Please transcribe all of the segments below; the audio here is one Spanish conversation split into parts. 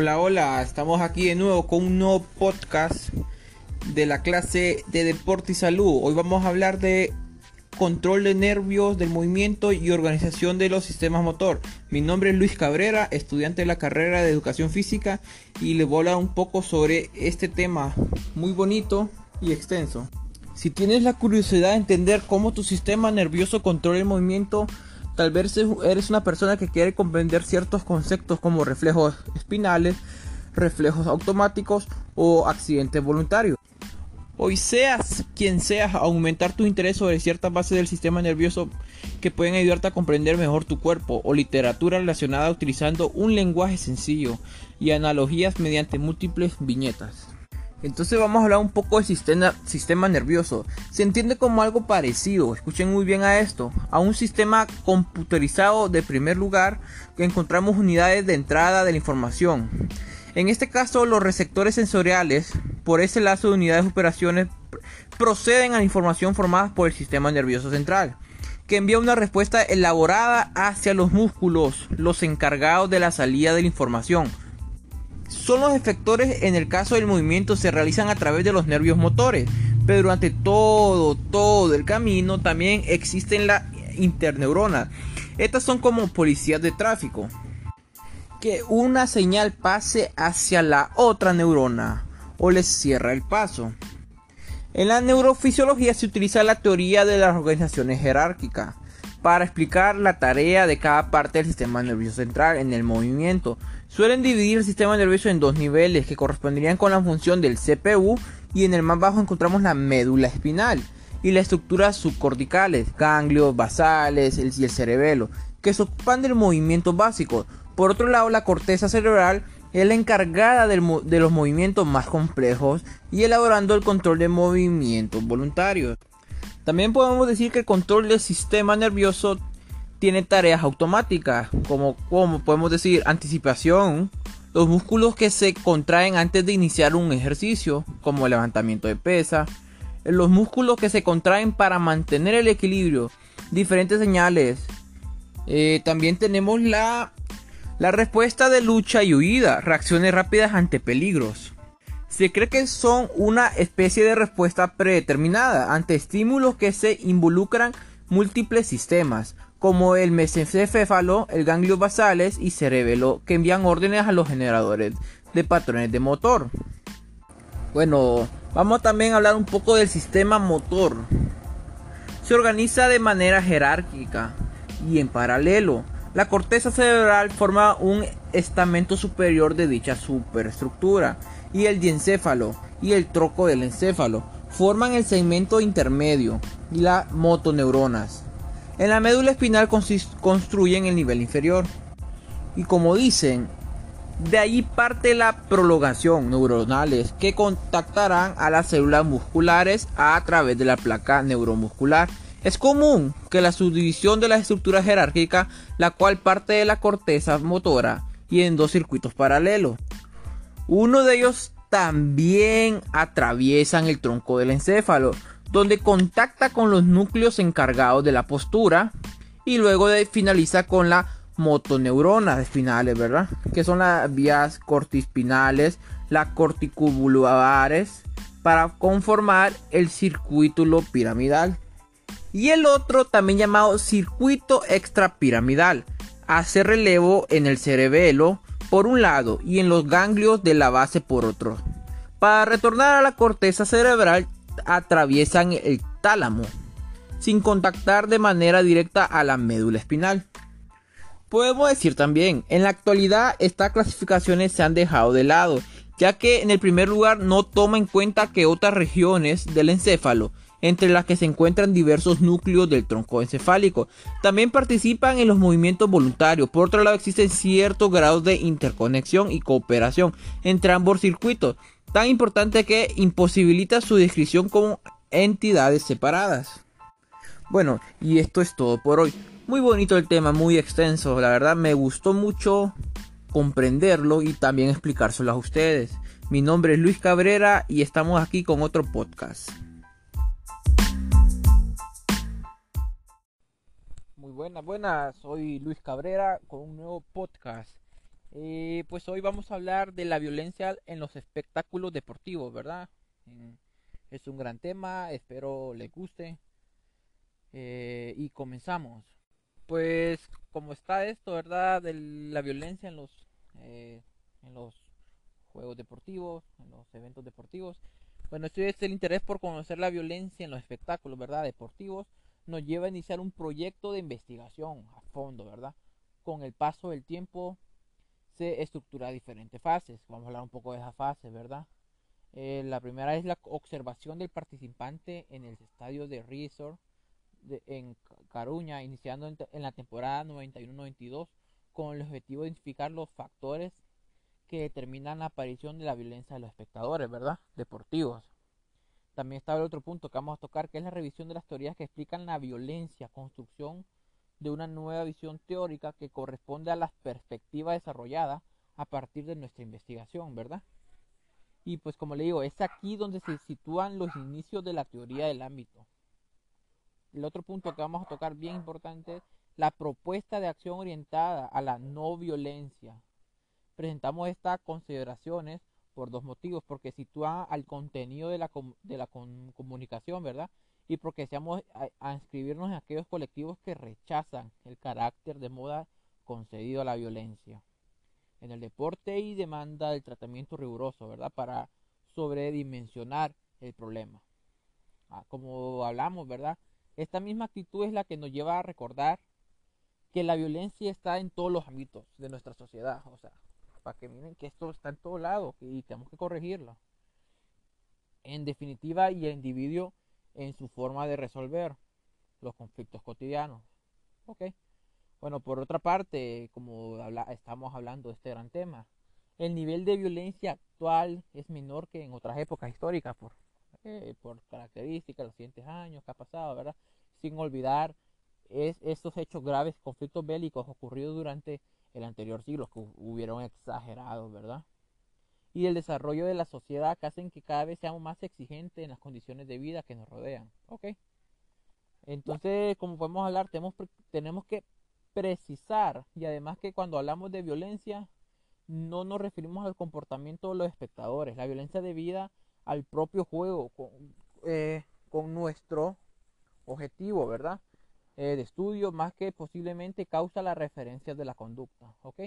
Hola, hola, estamos aquí de nuevo con un nuevo podcast de la clase de deporte y salud. Hoy vamos a hablar de control de nervios, del movimiento y organización de los sistemas motor. Mi nombre es Luis Cabrera, estudiante de la carrera de educación física y les voy a hablar un poco sobre este tema muy bonito y extenso. Si tienes la curiosidad de entender cómo tu sistema nervioso controla el movimiento, tal vez eres una persona que quiere comprender ciertos conceptos como reflejos espinales, reflejos automáticos o accidentes voluntarios. Hoy seas quien seas, aumentar tu interés sobre ciertas bases del sistema nervioso que pueden ayudarte a comprender mejor tu cuerpo o literatura relacionada utilizando un lenguaje sencillo y analogías mediante múltiples viñetas. Entonces vamos a hablar un poco del sistema, nervioso. Se entiende como algo parecido, escuchen muy bien a esto, a un sistema computerizado de primer lugar que encontramos unidades de entrada de la información. En este caso los receptores sensoriales, por ese lazo de unidades de operaciones, proceden a la información formada por el sistema nervioso central que envía una respuesta elaborada hacia los músculos, los encargados de la salida de la información son los efectores en el caso del movimiento se realizan a través de los nervios motores, pero durante todo, todo el camino también existen las interneuronas. Estas son como policías de tráfico. Que una señal pase hacia la otra neurona o les cierra el paso. En la neurofisiología se utiliza la teoría de las organizaciones jerárquicas para explicar la tarea de cada parte del sistema nervioso central en el movimiento. Suelen dividir el sistema nervioso en dos niveles que corresponderían con la función del CPU y en el más bajo encontramos la médula espinal y las estructuras subcorticales, ganglios, basales y el cerebelo, que se ocupan del movimiento básico. Por otro lado, la corteza cerebral es la encargada de los movimientos más complejos y elaborando el control de movimientos voluntarios. También podemos decir que el control del sistema nervioso tiene tareas automáticas, como, como podemos decir anticipación, los músculos que se contraen antes de iniciar un ejercicio, como el levantamiento de pesa, los músculos que se contraen para mantener el equilibrio, diferentes señales. Eh, también tenemos la, la respuesta de lucha y huida, reacciones rápidas ante peligros. Se cree que son una especie de respuesta predeterminada ante estímulos que se involucran múltiples sistemas, como el mesencéfalo, el ganglio basales y cerebelo, que envían órdenes a los generadores de patrones de motor. Bueno, vamos también a hablar un poco del sistema motor. Se organiza de manera jerárquica y en paralelo. La corteza cerebral forma un estamento superior de dicha superestructura y el diencéfalo y el troco del encéfalo forman el segmento intermedio y las motoneuronas. En la médula espinal construyen el nivel inferior. Y como dicen, de ahí parte la prolongación neuronales que contactarán a las células musculares a través de la placa neuromuscular. Es común que la subdivisión de la estructura jerárquica, la cual parte de la corteza motora y en dos circuitos paralelos. Uno de ellos también atraviesan el tronco del encéfalo, donde contacta con los núcleos encargados de la postura y luego finaliza con la motoneuronas espinales, ¿verdad? Que son las vías cortispinales, las corticobulares, para conformar el circuito piramidal. Y el otro, también llamado circuito extrapiramidal, hace relevo en el cerebelo por un lado y en los ganglios de la base por otro. Para retornar a la corteza cerebral atraviesan el tálamo sin contactar de manera directa a la médula espinal. Podemos decir también, en la actualidad estas clasificaciones se han dejado de lado, ya que en el primer lugar no toma en cuenta que otras regiones del encéfalo entre las que se encuentran diversos núcleos del tronco encefálico. También participan en los movimientos voluntarios. Por otro lado, existen ciertos grados de interconexión y cooperación entre ambos circuitos, tan importante que imposibilita su descripción como entidades separadas. Bueno, y esto es todo por hoy. Muy bonito el tema, muy extenso. La verdad me gustó mucho comprenderlo y también explicárselo a ustedes. Mi nombre es Luis Cabrera y estamos aquí con otro podcast. Buenas, buenas, soy Luis Cabrera con un nuevo podcast Eh, pues hoy vamos a hablar de la violencia en los espectáculos deportivos, ¿verdad? es un gran tema, espero les guste. Eh, y comenzamos. Pues como está esto, ¿verdad? De la violencia en los, eh, en los juegos deportivos, en los eventos deportivos. Bueno, este es el interés por conocer la violencia en los espectáculos, ¿verdad? Deportivos nos lleva a iniciar un proyecto de investigación a fondo, ¿verdad? Con el paso del tiempo se estructura diferentes fases. Vamos a hablar un poco de esa fase, ¿verdad? Eh, la primera es la observación del participante en el estadio de Resort en Caruña, iniciando en, en la temporada 91-92 con el objetivo de identificar los factores que determinan la aparición de la violencia de los espectadores, ¿verdad? Deportivos. También está el otro punto que vamos a tocar, que es la revisión de las teorías que explican la violencia, construcción de una nueva visión teórica que corresponde a la perspectiva desarrollada a partir de nuestra investigación, ¿verdad? Y pues como le digo, es aquí donde se sitúan los inicios de la teoría del ámbito. El otro punto que vamos a tocar bien importante es la propuesta de acción orientada a la no violencia. Presentamos estas consideraciones por dos motivos, porque sitúa al contenido de la, de la comunicación, ¿verdad? Y porque deseamos a, inscribirnos en aquellos colectivos que rechazan el carácter de moda concedido a la violencia. En el deporte y demanda el tratamiento riguroso, ¿verdad? Para sobredimensionar el problema. Ah, como hablamos, ¿verdad? Esta misma actitud es la que nos lleva a recordar que la violencia está en todos los ámbitos de nuestra sociedad. O sea, que miren que esto está en todo lado y tenemos que corregirlo. En definitiva, y el individuo en su forma de resolver los conflictos cotidianos. Ok. Bueno, por otra parte, como estamos hablando de este gran tema, el nivel de violencia actual es menor que en otras épocas históricas por, eh, por características, los siguientes años que ha pasado, ¿verdad? Sin olvidar es, estos hechos graves, conflictos bélicos ocurridos durante el anterior siglo, que hubieron exagerados, ¿verdad? Y el desarrollo de la sociedad que hacen que cada vez seamos más exigentes en las condiciones de vida que nos rodean, ¿ok? Entonces, como podemos hablar, tenemos, tenemos que precisar y además que cuando hablamos de violencia, no nos referimos al comportamiento de los espectadores, la violencia debida al propio juego, con, eh, con nuestro objetivo, ¿verdad? Eh, de estudio más que posiblemente causa la referencia de la conducta. ¿Ok?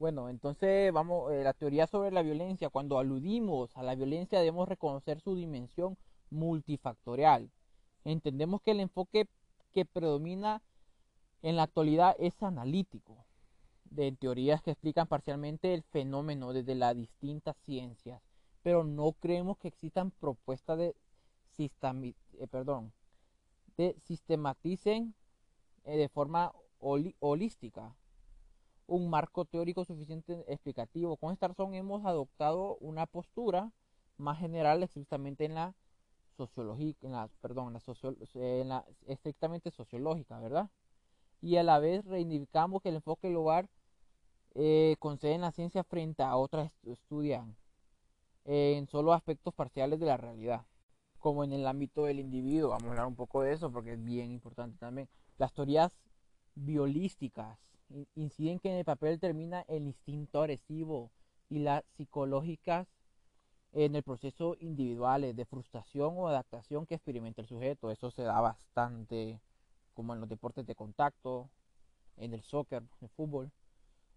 Bueno, entonces vamos, eh, la teoría sobre la violencia, cuando aludimos a la violencia debemos reconocer su dimensión multifactorial. Entendemos que el enfoque que predomina en la actualidad es analítico, de teorías que explican parcialmente el fenómeno desde las distintas ciencias, pero no creemos que existan propuestas de eh, perdón, sistematicen eh, de forma holística un marco teórico suficiente explicativo. Con esta razón hemos adoptado una postura más general estrictamente en la sociología, en la, perdón, en la, estrictamente sociológica, ¿verdad? Y a la vez reivindicamos que el enfoque global eh, concede en la ciencia frente a otras estudian en solo aspectos parciales de la realidad como en el ámbito del individuo. Vamos a hablar un poco de eso porque es bien importante también. Las teorías biolísticas inciden que en el papel termina el instinto agresivo y las psicológicas en el proceso individual de frustración o adaptación que experimenta el sujeto. Eso se da bastante como en los deportes de contacto, en el soccer, en el fútbol,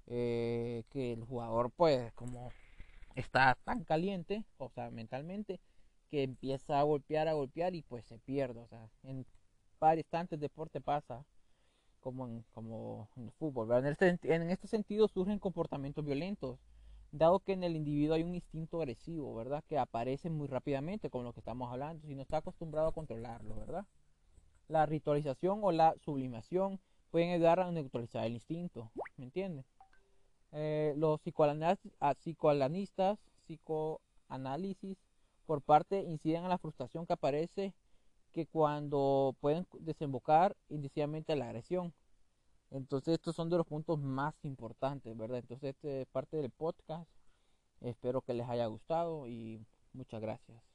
eh, que el jugador pues como está tan caliente, o sea, mentalmente, que empieza a golpear, a golpear y pues se pierde. O sea, en varios instantes deporte pasa como en, como en el fútbol. En, este, en este sentido surgen comportamientos violentos, dado que en el individuo hay un instinto agresivo, ¿verdad? Que aparece muy rápidamente con lo que estamos hablando, si no está acostumbrado a controlarlo, ¿verdad? La ritualización o la sublimación pueden ayudar a neutralizar el instinto, ¿me entiendes? Eh, los psicoanalistas, psicoanálisis por parte inciden en la frustración que aparece que cuando pueden desembocar inicialmente la agresión. Entonces estos son de los puntos más importantes, ¿verdad? Entonces este es parte del podcast. Espero que les haya gustado y muchas gracias.